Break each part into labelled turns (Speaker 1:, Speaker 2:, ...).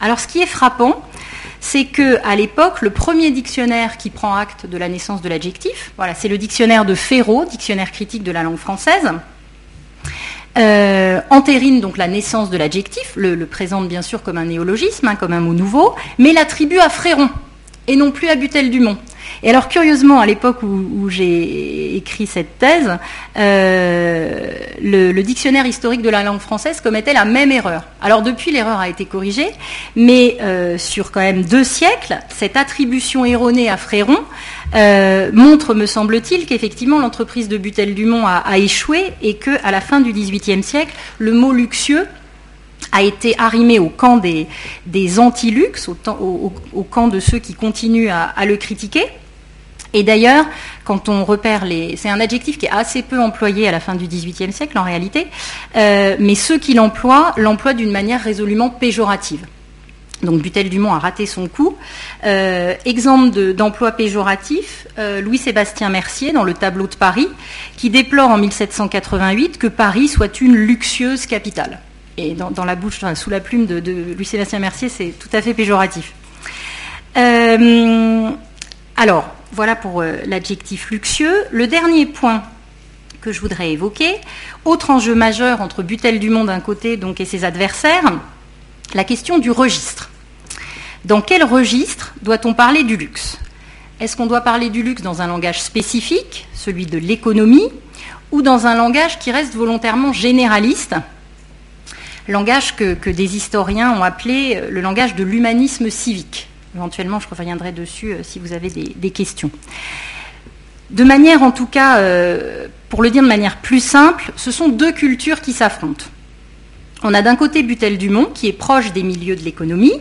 Speaker 1: Alors ce qui est frappant, c'est que à l'époque, le premier dictionnaire qui prend acte de la naissance de l'adjectif, c'est le dictionnaire de Ferraud, dictionnaire critique de la langue française, euh, entérine donc la naissance de l'adjectif, le, présente bien sûr comme un néologisme, hein, comme un mot nouveau, mais l'attribue à Fréron et non plus à Butel-Dumont. Et alors, curieusement, à l'époque où, j'ai écrit cette thèse, euh, le, dictionnaire historique de la langue française commettait la même erreur. Alors, depuis, l'erreur a été corrigée, mais euh, sur quand même deux siècles, cette attribution erronée à Fréron euh, montre, me semble-t-il, qu'effectivement l'entreprise de Butel-Dumont a, échoué et qu'à la fin du XVIIIe siècle, le mot luxueux a été arrimé au camp des, anti-luxe, au, camp de ceux qui continuent à, le critiquer. Et d'ailleurs, quand on repère les... C'est un adjectif qui est assez peu employé à la fin du XVIIIe siècle en réalité, euh, mais ceux qui l'emploient l'emploient d'une manière résolument péjorative. Donc Butel-Dumont a raté son coup. Euh, exemple d'emploi péjoratif, euh, Louis-Sébastien Mercier dans le tableau de Paris, qui déplore en 1788 que Paris soit une luxueuse capitale. Et dans, la bouche, sous la plume de, Louis-Sébastien Mercier, c'est tout à fait péjoratif. Euh, alors, voilà pour l'adjectif luxueux. Le dernier point que je voudrais évoquer, autre enjeu majeur entre Butel-Dumont d'un côté donc, et ses adversaires, la question du registre. Dans quel registre doit-on parler du luxe? Est-ce qu'on doit parler du luxe dans un langage spécifique, celui de l'économie, ou dans un langage qui reste volontairement généraliste, langage que, des historiens ont appelé euh, le langage de l'humanisme civique Éventuellement, je reviendrai dessus euh, si vous avez des, questions. De manière, en tout cas, euh, pour le dire de manière plus simple, ce sont deux cultures qui s'affrontent. On a d'un côté Butel-Dumont, qui est proche des milieux de l'économie,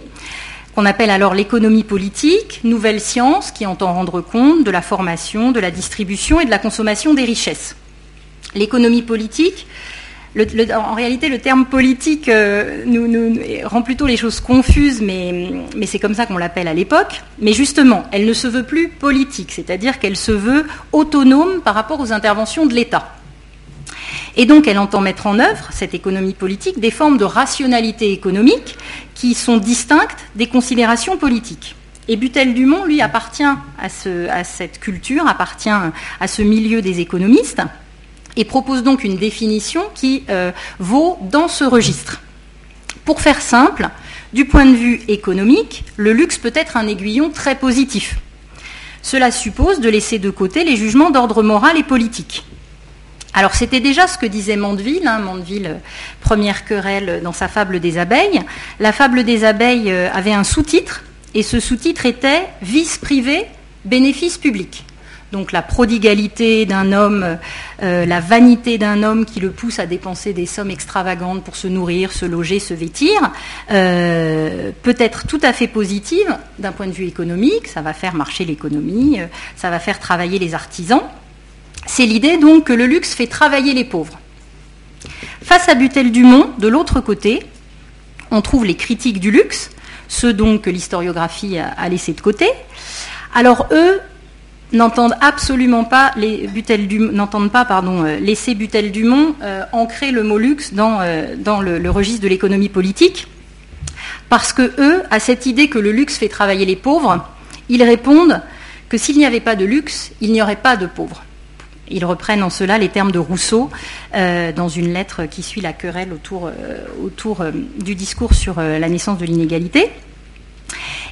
Speaker 1: qu'on appelle alors l'économie politique, nouvelle science qui entend rendre compte de la formation, de la distribution et de la consommation des richesses. L'économie politique, en réalité, le terme politique euh, rend plutôt les choses confuses, mais, mais c'est comme ça qu'on l'appelle à l'époque. Mais justement, elle ne se veut plus politique, c'est-à-dire qu'elle se veut autonome par rapport aux interventions de l'État. Et donc, elle entend mettre en œuvre, cette économie politique, des formes de rationalité économique qui sont distinctes des considérations politiques. Et Butel-Dumont, lui, appartient à, cette culture, appartient à ce milieu des économistes, et propose donc une définition qui euh, vaut dans ce registre. Pour faire simple, du point de vue économique, le luxe peut être un aiguillon très positif. Cela suppose de laisser de côté les jugements d'ordre moral et politique. Alors c'était déjà ce que disait Mandeville, hein, Mandeville, euh, première querelle dans sa fable des abeilles. La fable des abeilles euh, avait un sous-titre, et ce sous-titre était Vice privé, bénéfice public. Donc la prodigalité d'un homme, euh, la vanité d'un homme qui le pousse à dépenser des sommes extravagantes pour se nourrir, se loger, se vêtir, peut être tout à fait positive d'un point de vue économique. Ça va faire marcher l'économie, ça va faire travailler les artisans. C'est l'idée donc que le luxe fait travailler les pauvres. Face à Butel-Dumont, de l'autre côté, on trouve les critiques du luxe, ceux donc que l'historiographie a, laissés de côté. Alors eux n'entendent absolument pas les euh, laisser Butel Dumont euh, ancrer le mot luxe dans, euh, le, registre de l'économie politique parce que eux à cette idée que le luxe fait travailler les pauvres ils répondent que s'il n'y avait pas de luxe il n'y aurait pas de pauvres ils reprennent en cela les termes de Rousseau dans une lettre qui suit la querelle autour, du discours sur la naissance de l'inégalité.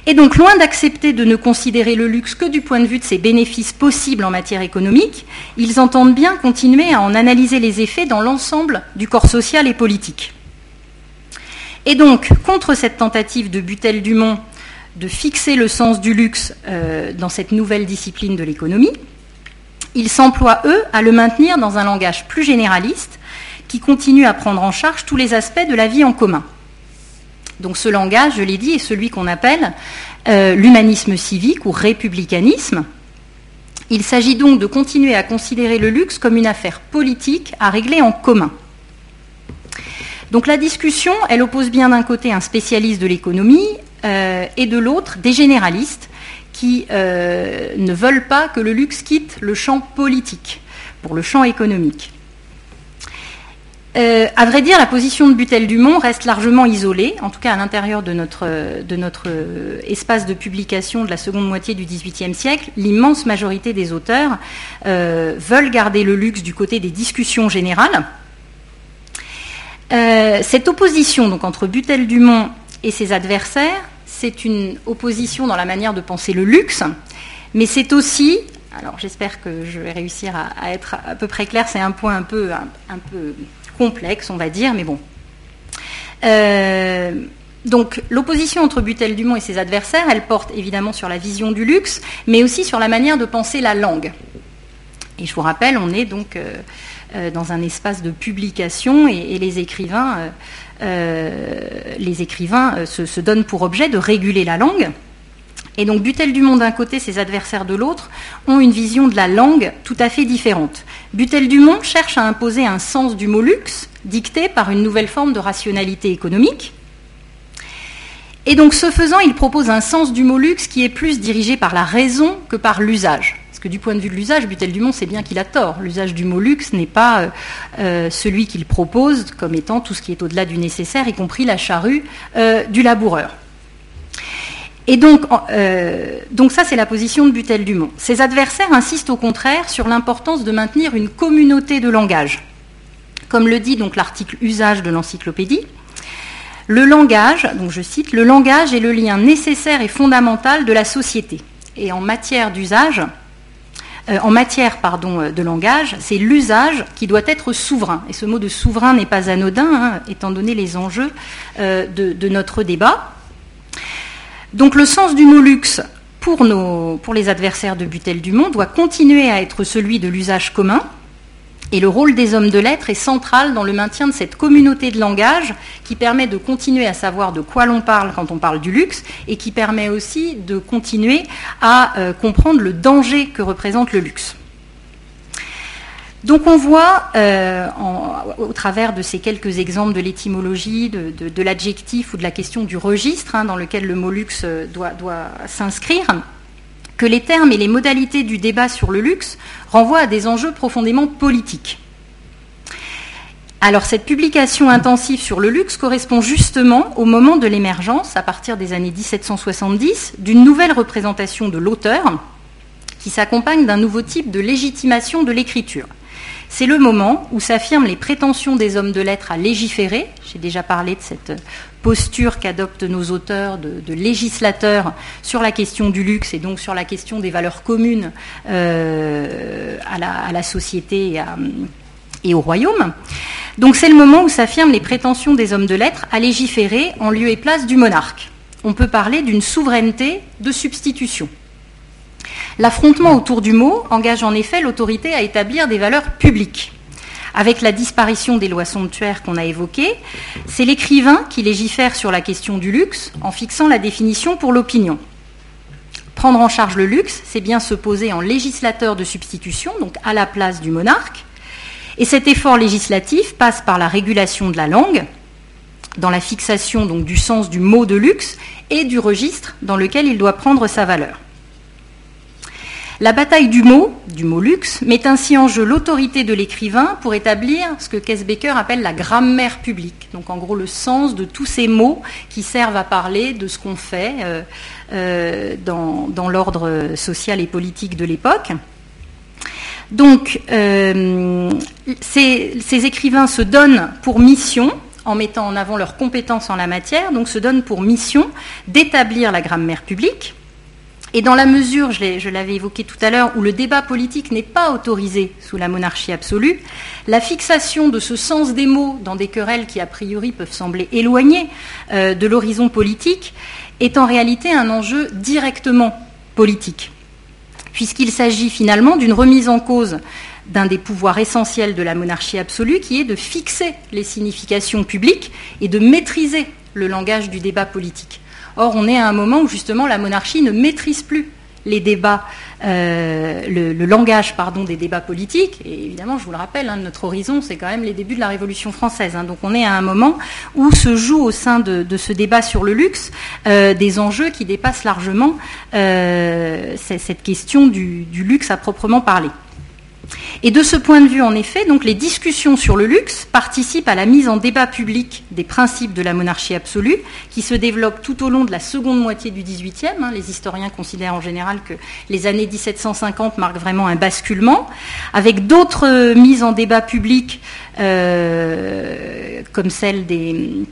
Speaker 1: Et donc, loin d'accepter de ne considérer le luxe que du point de vue de ses bénéfices possibles en matière économique, ils entendent bien continuer à en analyser les effets dans l'ensemble du corps social et politique. Et donc, contre cette tentative de Butel-Dumont de fixer le sens du luxe dans cette nouvelle discipline de l'économie, ils s'emploient, eux, à le maintenir dans un langage plus généraliste qui continue à prendre en charge tous les aspects de la vie en commun. Donc ce langage, je l'ai dit, est celui qu'on appelle euh, l'humanisme civique ou républicanisme. Il s'agit donc de continuer à considérer le luxe comme une affaire politique à régler en commun. Donc la discussion, elle oppose bien d'un côté un spécialiste de l'économie euh, et de l'autre des généralistes qui euh, ne veulent pas que le luxe quitte le champ politique pour le champ économique. Euh, à vrai dire, la position de Butel-Dumont reste largement isolée, en tout cas à l'intérieur de notre, euh, espace de publication de la seconde moitié du XVIIIe siècle. L'immense majorité des auteurs euh, veulent garder le luxe du côté des discussions générales. cette opposition donc, entre Butel-Dumont et ses adversaires, c'est une opposition dans la manière de penser le luxe, mais c'est aussi, alors j'espère que je vais réussir à, être à peu près clair, c'est un point un peu complexe, on va dire, mais bon. Euh, donc l'opposition entre Butel-Dumont et ses adversaires, elle porte évidemment sur la vision du luxe, mais aussi sur la manière de penser la langue. Et je vous rappelle, on est donc euh, euh, dans un espace de publication et, les écrivains, se, donnent pour objet de réguler la langue. Et donc Butel-Dumont d'un côté, ses adversaires de l'autre, ont une vision de la langue tout à fait différente. Butel-Dumont cherche à imposer un sens du mot luxe, dicté par une nouvelle forme de rationalité économique. Et donc ce faisant, il propose un sens du mot luxe qui est plus dirigé par la raison que par l'usage. Parce que du point de vue de l'usage, Butel-Dumont sait bien qu'il a tort. L'usage du mot luxe n'est pas euh, euh, celui qu'il propose comme étant tout ce qui est au-delà du nécessaire, y compris la charrue euh, du laboureur. Et donc, euh, donc ça, c'est la position de Butel-Dumont. Ses adversaires insistent au contraire sur l'importance de maintenir une communauté de langage. Comme le dit donc l'article usage de l'encyclopédie, le langage, donc je cite, le langage est le lien nécessaire et fondamental de la société. Et en matière d'usage, euh, en matière pardon, de langage, c'est l'usage qui doit être souverain. Et ce mot de souverain n'est pas anodin, hein, étant donné les enjeux euh, de, notre débat. Donc le sens du mot luxe pour, les adversaires de Butel-Dumont doit continuer à être celui de l'usage commun, et le rôle des hommes de lettres est central dans le maintien de cette communauté de langage qui permet de continuer à savoir de quoi l'on parle quand on parle du luxe et qui permet aussi de continuer à euh, comprendre le danger que représente le luxe. Donc on voit, euh, au travers de ces quelques exemples de l'étymologie, de, l'adjectif ou de la question du registre hein, dans lequel le mot luxe euh, doit, doit s'inscrire, que les termes et les modalités du débat sur le luxe renvoient à des enjeux profondément politiques. Alors cette publication intensive sur le luxe correspond justement au moment de l'émergence, à partir des années 1770, d'une nouvelle représentation de l'auteur qui s'accompagne d'un nouveau type de légitimation de l'écriture. C'est le moment où s'affirment les prétentions des hommes de lettres à légiférer. J'ai déjà parlé de cette posture qu'adoptent nos auteurs de, législateurs sur la question du luxe et donc sur la question des valeurs communes euh, à, la, société et, au royaume. Donc c'est le moment où s'affirment les prétentions des hommes de lettres à légiférer en lieu et place du monarque. On peut parler d'une souveraineté de substitution. L'affrontement autour du mot engage en effet l'autorité à établir des valeurs publiques. Avec la disparition des lois somptuaires qu'on a évoquées, c'est l'écrivain qui légifère sur la question du luxe en fixant la définition pour l'opinion. Prendre en charge le luxe, c'est bien se poser en législateur de substitution, donc à la place du monarque. Et cet effort législatif passe par la régulation de la langue, dans la fixation du sens du mot de luxe et du registre dans lequel il doit prendre sa valeur. La bataille du mot, du mot luxe, met ainsi en jeu l'autorité de l'écrivain pour établir ce que Kesbecker appelle la grammaire publique. Donc en gros le sens de tous ces mots qui servent à parler de ce qu'on fait euh, euh, dans, l'ordre social et politique de l'époque. Donc euh, ces, ces, écrivains se donnent pour mission, en mettant en avant leurs compétences en la matière, donc se donnent pour mission d'établir la grammaire publique et dans la mesure, je l'avais évoqué tout à l'heure, où le débat politique n'est pas autorisé sous la monarchie absolue, la fixation de ce sens des mots dans des querelles qui a priori peuvent sembler éloignées euh, de l'horizon politique est en réalité un enjeu directement politique, puisqu'il s'agit finalement d'une remise en cause d'un des pouvoirs essentiels de la monarchie absolue, qui est de fixer les significations publiques et de maîtriser le langage du débat politique. Or, on est à un moment où justement la monarchie ne maîtrise plus les débats, euh, le, langage des débats politiques. Et évidemment, je vous le rappelle, hein, notre horizon, c'est quand même les débuts de la Révolution française. Hein. Donc on est à un moment où se joue au sein de, ce débat sur le luxe euh, des enjeux qui dépassent largement euh, cette question du, luxe à proprement parler. Et de ce point de vue, en effet, les discussions sur le luxe participent à la mise en débat public des principes de la monarchie absolue, qui se développent tout au long de la seconde moitié du XVIIIe. Hein. Les historiens considèrent en général que les années 1750 marquent vraiment un basculement, avec d'autres mises en débat public, euh, comme celle des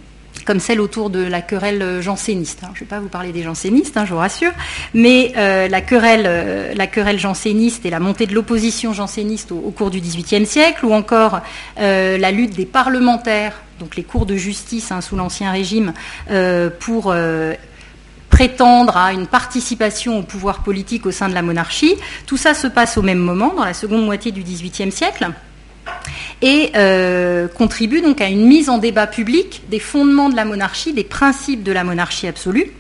Speaker 1: comme celle autour de la querelle janséniste. je ne vais pas vous parler des jansénistes, hein, je vous rassure, mais euh, la, querelle, euh, la querelle janséniste et la montée de l'opposition janséniste au, cours du XVIIIe siècle, ou encore euh, la lutte des parlementaires, donc les cours de justice hein, sous l'Ancien Régime, pour prétendre à une participation au pouvoir politique au sein de la monarchie. Tout ça se passe au même moment, dans la seconde moitié du XVIIIe siècle et euh, contribue donc à une mise en débat public des fondements de la monarchie, des principes de la monarchie absolue.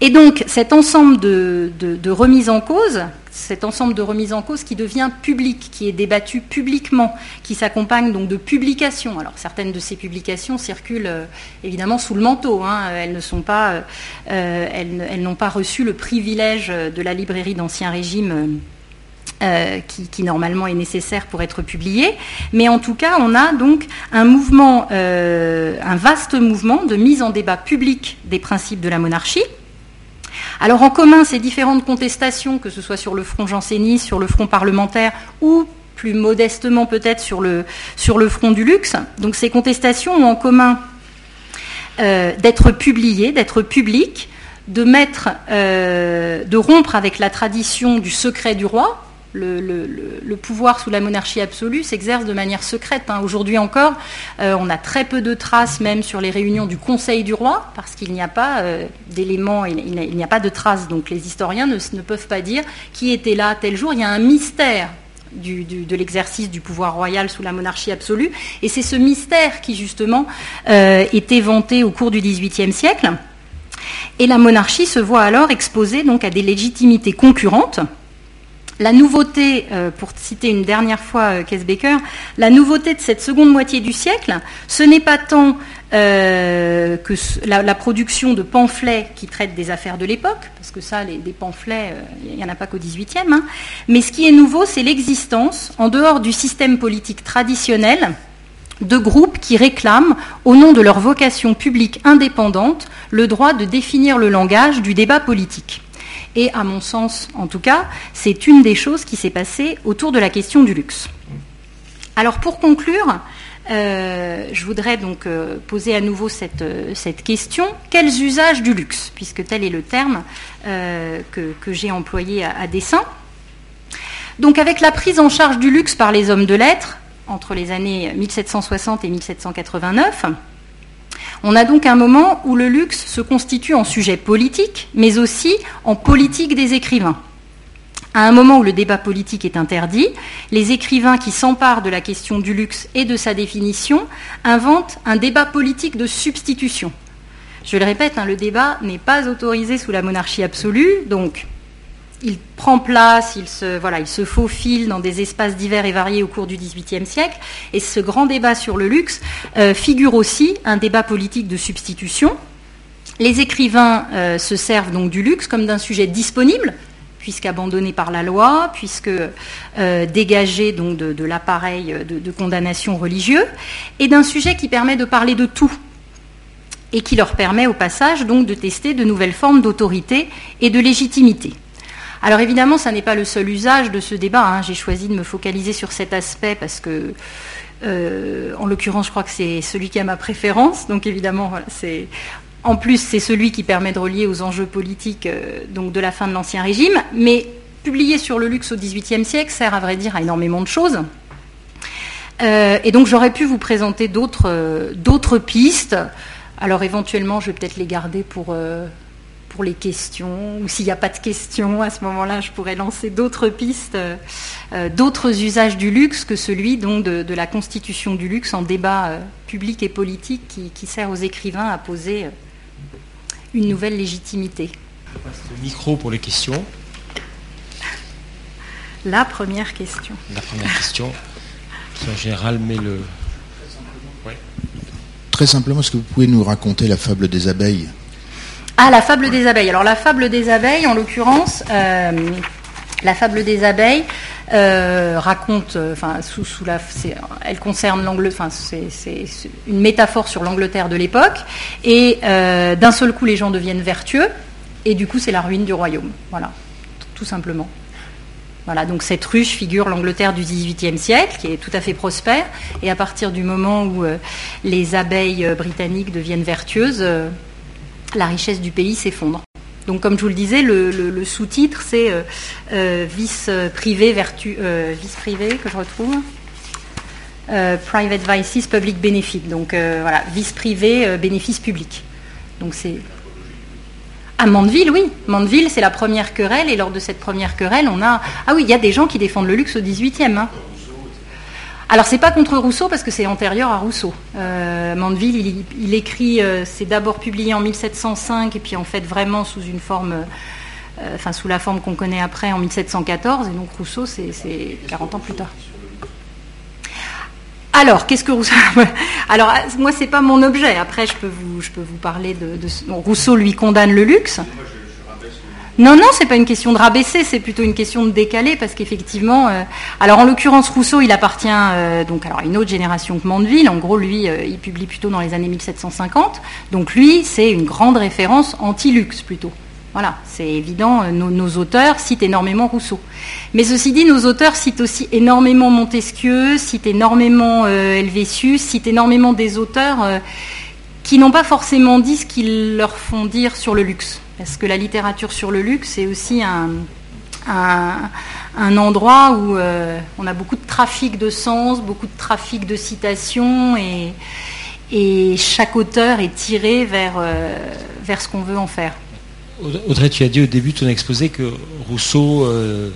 Speaker 1: Et donc cet ensemble de, remises en cause, cet ensemble de remises en cause qui devient public, qui est débattu publiquement, qui s'accompagne donc de publications. Alors certaines de ces publications circulent euh, évidemment sous le manteau. Hein. elles ne pas, euh, elles, n'ont pas reçu le privilège de la librairie d'Ancien Régime. Euh, qui, normalement est nécessaire pour être publié. Mais en tout cas, on a donc un mouvement, euh, un vaste mouvement de mise en débat public des principes de la monarchie. Alors en commun, ces différentes contestations, que ce soit sur le front janséniste, sur le front parlementaire ou plus modestement peut-être sur le, sur le front du luxe, donc ces contestations ont en commun euh, d'être publiées, d'être publiques, de mettre, de rompre avec la tradition du secret du roi, le, pouvoir sous la monarchie absolue s'exerce de manière secrète. Hein. Aujourd'hui encore, euh, on a très peu de traces même sur les réunions du Conseil du roi, parce qu'il n'y a pas euh, d'éléments, il, n'y a pas de traces. Donc les historiens ne, peuvent pas dire qui était là tel jour. Il y a un mystère de l'exercice du pouvoir royal sous la monarchie absolue. Et c'est ce mystère qui, justement, euh, est éventé au cours du XVIIIe siècle. Et la monarchie se voit alors exposée à des légitimités concurrentes la nouveauté, euh, pour citer une dernière fois euh, la nouveauté de cette seconde moitié du siècle, ce n'est pas tant euh, que la, production de pamphlets qui traitent des affaires de l'époque, parce que ça, des pamphlets, il n'y en a pas qu'au XVIIIe, hein, mais ce qui est nouveau, c'est l'existence, en dehors du système politique traditionnel, de groupes qui réclament, au nom de leur vocation publique indépendante, le droit de définir le langage du débat politique. Et à mon sens, en tout cas, c'est une des choses qui s'est passée autour de la question du luxe. Alors pour conclure, euh, je voudrais donc euh, poser à nouveau cette, euh, cette, question. Quels usages du luxe Puisque tel est le terme que, j'ai employé à, dessein? Donc avec la prise en charge du luxe par les hommes de lettres, entre les années 1760 et 1789, on a donc un moment où le luxe se constitue en sujet politique, mais aussi en politique des écrivains. À un moment où le débat politique est interdit, les écrivains qui s'emparent de la question du luxe et de sa définition inventent un débat politique de substitution. Je le répète, hein, le débat n'est pas autorisé sous la monarchie absolue, donc il prend place, il se, voilà, il se faufile dans des espaces divers et variés au cours du XVIIIe siècle. Et ce grand débat sur le luxe euh, figure aussi un débat politique de substitution. Les écrivains euh, se servent donc du luxe comme d'un sujet disponible, puisqu'abandonné par la loi, puisque euh, dégagé donc de, l'appareil de, condamnation religieux, et d'un sujet qui permet de parler de tout et qui leur permet au passage de tester de nouvelles formes d'autorité et de légitimité. Alors évidemment, ça n'est pas le seul usage de ce débat. Hein. J'ai choisi de me focaliser sur cet aspect parce que, euh, en l'occurrence, je crois que c'est celui qui a ma préférence. Donc évidemment, c'est en plus c'est celui qui permet de relier aux enjeux politiques euh, donc de la fin de l'Ancien Régime. Mais publié sur le luxe au XVIIIe siècle sert à vrai dire à énormément de choses. Euh, et donc j'aurais pu vous présenter d'autres pistes. Alors éventuellement, je vais peut-être les garder pour pour les questions, ou s'il n'y a pas de questions, à ce moment-là, je pourrais lancer d'autres pistes, euh, d'autres usages du luxe que celui donc de, la constitution du luxe en débat euh, public et politique qui, sert aux écrivains à poser euh, une nouvelle légitimité.
Speaker 2: Je passe le micro pour les questions.
Speaker 1: La première question.
Speaker 2: La première question, qui en général met le...
Speaker 3: Très simplement, est-ce que vous pouvez nous raconter la fable des abeilles?
Speaker 1: Ah, la fable des abeilles. Alors la fable des abeilles, en l'occurrence, euh, la fable des abeilles, raconte, enfin sous, elle concerne l'Angleterre, c'est une métaphore sur l'Angleterre de l'époque, et d'un seul coup les gens deviennent vertueux, et du coup c'est la ruine du royaume, voilà, tout simplement. Voilà, donc cette ruche figure l'Angleterre du XVIIIe siècle, qui est tout à fait prospère, et à partir du moment où euh, les abeilles euh, britanniques deviennent vertueuses, euh, la richesse du pays s'effondre. Donc, comme je vous le disais, le, sous-titre, c'est vice privé vertu, vice privé que je retrouve. private vices, public benefit. Donc voilà, vice privé, bénéfice public. Donc c'est à Mandeville, oui. Mandeville, c'est la première querelle, et lors de cette première querelle, on a. Ah oui, il y a des gens qui défendent le luxe au 18e. Hein. Alors, c'est pas contre Rousseau, parce que c'est antérieur à Rousseau. Euh, Mandeville, il, écrit, euh, c'est d'abord publié en 1705, et puis en fait, vraiment sous une forme. Euh, enfin, sous la forme qu'on connaît après en 1714, et donc Rousseau, c'est 40 ans plus tard. Alors, qu'est-ce que Rousseau Alors, moi, c'est pas mon objet. Après, je peux vous, je peux vous parler de. Rousseau lui condamne le luxe. Non, non, c'est pas une question de rabaisser, c'est plutôt une question de décaler, parce qu'effectivement, euh, alors en l'occurrence Rousseau, il appartient euh, donc à une autre génération que Mandeville. En gros, lui, euh, il publie plutôt dans les années 1750. Donc lui, c'est une grande référence anti-luxe plutôt. Voilà, c'est évident, euh, nos, auteurs citent énormément Rousseau. Mais ceci dit, nos auteurs citent aussi énormément Montesquieu, citent énormément Helvétius, citent énormément des auteurs qui n'ont pas forcément dit ce qu'ils leur font dire sur le luxe. Parce que la littérature sur le luxe, c'est aussi un, un, endroit où on a beaucoup de trafic de sens, beaucoup de trafic de citations, et, et chaque auteur est tiré vers, vers ce qu'on veut en faire.
Speaker 2: Audrey, tu as dit au début de ton exposé que Rousseau euh,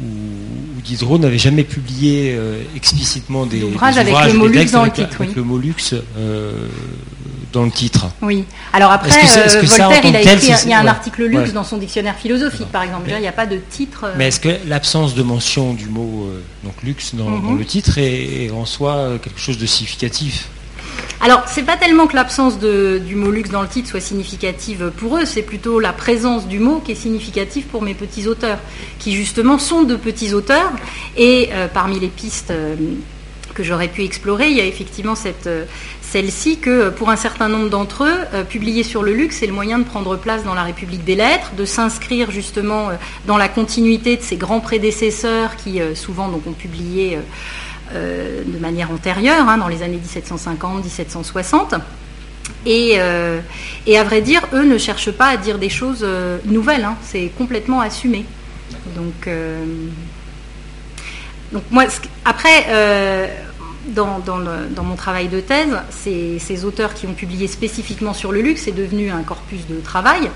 Speaker 2: ou, Diderot n'avaient jamais publié euh, explicitement des,
Speaker 1: ouvrages avec le titre.
Speaker 2: Avec le mot luxe dans le titre.
Speaker 1: Oui. Alors après, euh, Voltaire, il a écrit, il y a un article luxe dans son dictionnaire philosophique, par exemple. il n'y a pas de titre.
Speaker 2: Mais est-ce que l'absence de mention du mot donc luxe dans, mhm. le titre est en soi quelque chose de significatif?
Speaker 1: Alors, c'est pas tellement que l'absence du mot luxe dans le titre soit significative pour eux, c'est plutôt la présence du mot qui est significative pour mes petits auteurs, qui justement sont de petits auteurs. Et euh, parmi les pistes euh, que j'aurais pu explorer, il y a effectivement cette, euh, celle-ci que pour un certain nombre d'entre eux, publier sur le luxe est le moyen de prendre place dans la République des lettres, de s'inscrire justement dans la continuité de ces grands prédécesseurs qui souvent donc, ont publié euh, de manière antérieure, hein, dans les années 1750-1760. Euh, et, à vrai dire, eux ne cherchent pas à dire des choses euh, nouvelles, hein. c'est complètement assumé. Donc, donc moi, après, dans, mon travail de thèse, ces, ces, auteurs qui ont publié spécifiquement sur le luxe, c'est devenu un corpus de travail.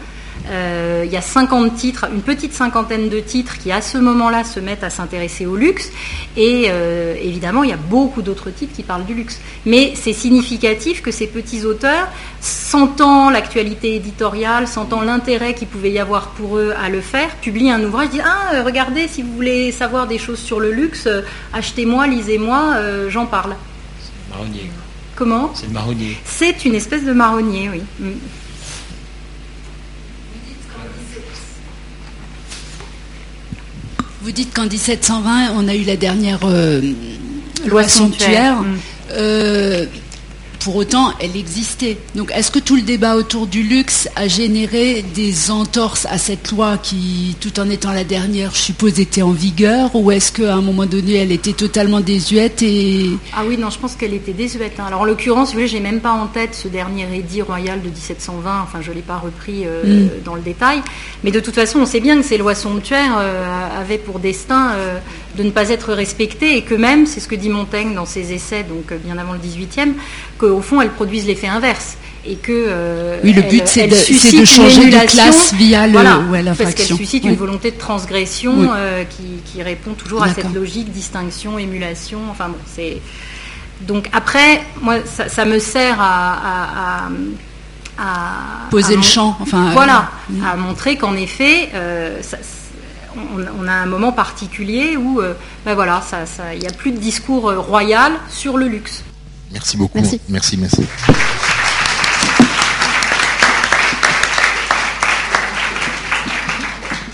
Speaker 1: Euh, il y a 50 titres, une petite cinquantaine de titres qui à ce moment-là se mettent à s'intéresser au luxe. Et euh, évidemment, il y a beaucoup d'autres titres qui parlent du luxe. Mais c'est significatif que ces petits auteurs, sentant l'actualité éditoriale, sentant l'intérêt qu'il pouvait y avoir pour eux à le faire, publient un ouvrage, disent Ah, regardez, si vous voulez savoir des choses sur le luxe, achetez-moi, lisez-moi, euh, j'en parle.
Speaker 2: C'est marronnier.
Speaker 1: Comment?
Speaker 2: C'est le marronnier.
Speaker 1: C'est une espèce de marronnier, oui.
Speaker 4: Vous dites qu'en 1720, on a eu la dernière euh, loi sanctuaire. Euh, pour autant, elle existait. Donc, est-ce que tout le débat autour du luxe a généré des entorses à cette loi qui, tout en étant la dernière, je suppose, était en vigueur Ou est-ce qu'à un moment donné, elle était totalement désuète et...
Speaker 1: Ah oui, non, je pense qu'elle était désuète. Hein. Alors, en l'occurrence, je n'ai même pas en tête ce dernier édit royal de 1720. Enfin, je ne l'ai pas repris euh, mm. dans le détail. Mais de toute façon, on sait bien que ces lois sanctuaires euh, avaient pour destin euh, de ne pas être respectées et que même, c'est ce que dit Montaigne dans ses essais, donc bien avant le 18e, qu'au fond, elles produisent l'effet inverse. Et que, euh,
Speaker 4: oui, le but, c'est de, changer de classe via le,
Speaker 1: Parce qu'elle suscite une volonté de transgression euh, qui, répond toujours à cette logique distinction, émulation. Enfin bon, c'est. Donc après, moi, ça, me sert à,
Speaker 4: poser le champ, enfin
Speaker 1: voilà, euh, à montrer qu'en effet, on, a un moment particulier où, ben voilà, il n'y a plus de discours royal sur le luxe.
Speaker 3: Merci beaucoup. Merci, merci. merci.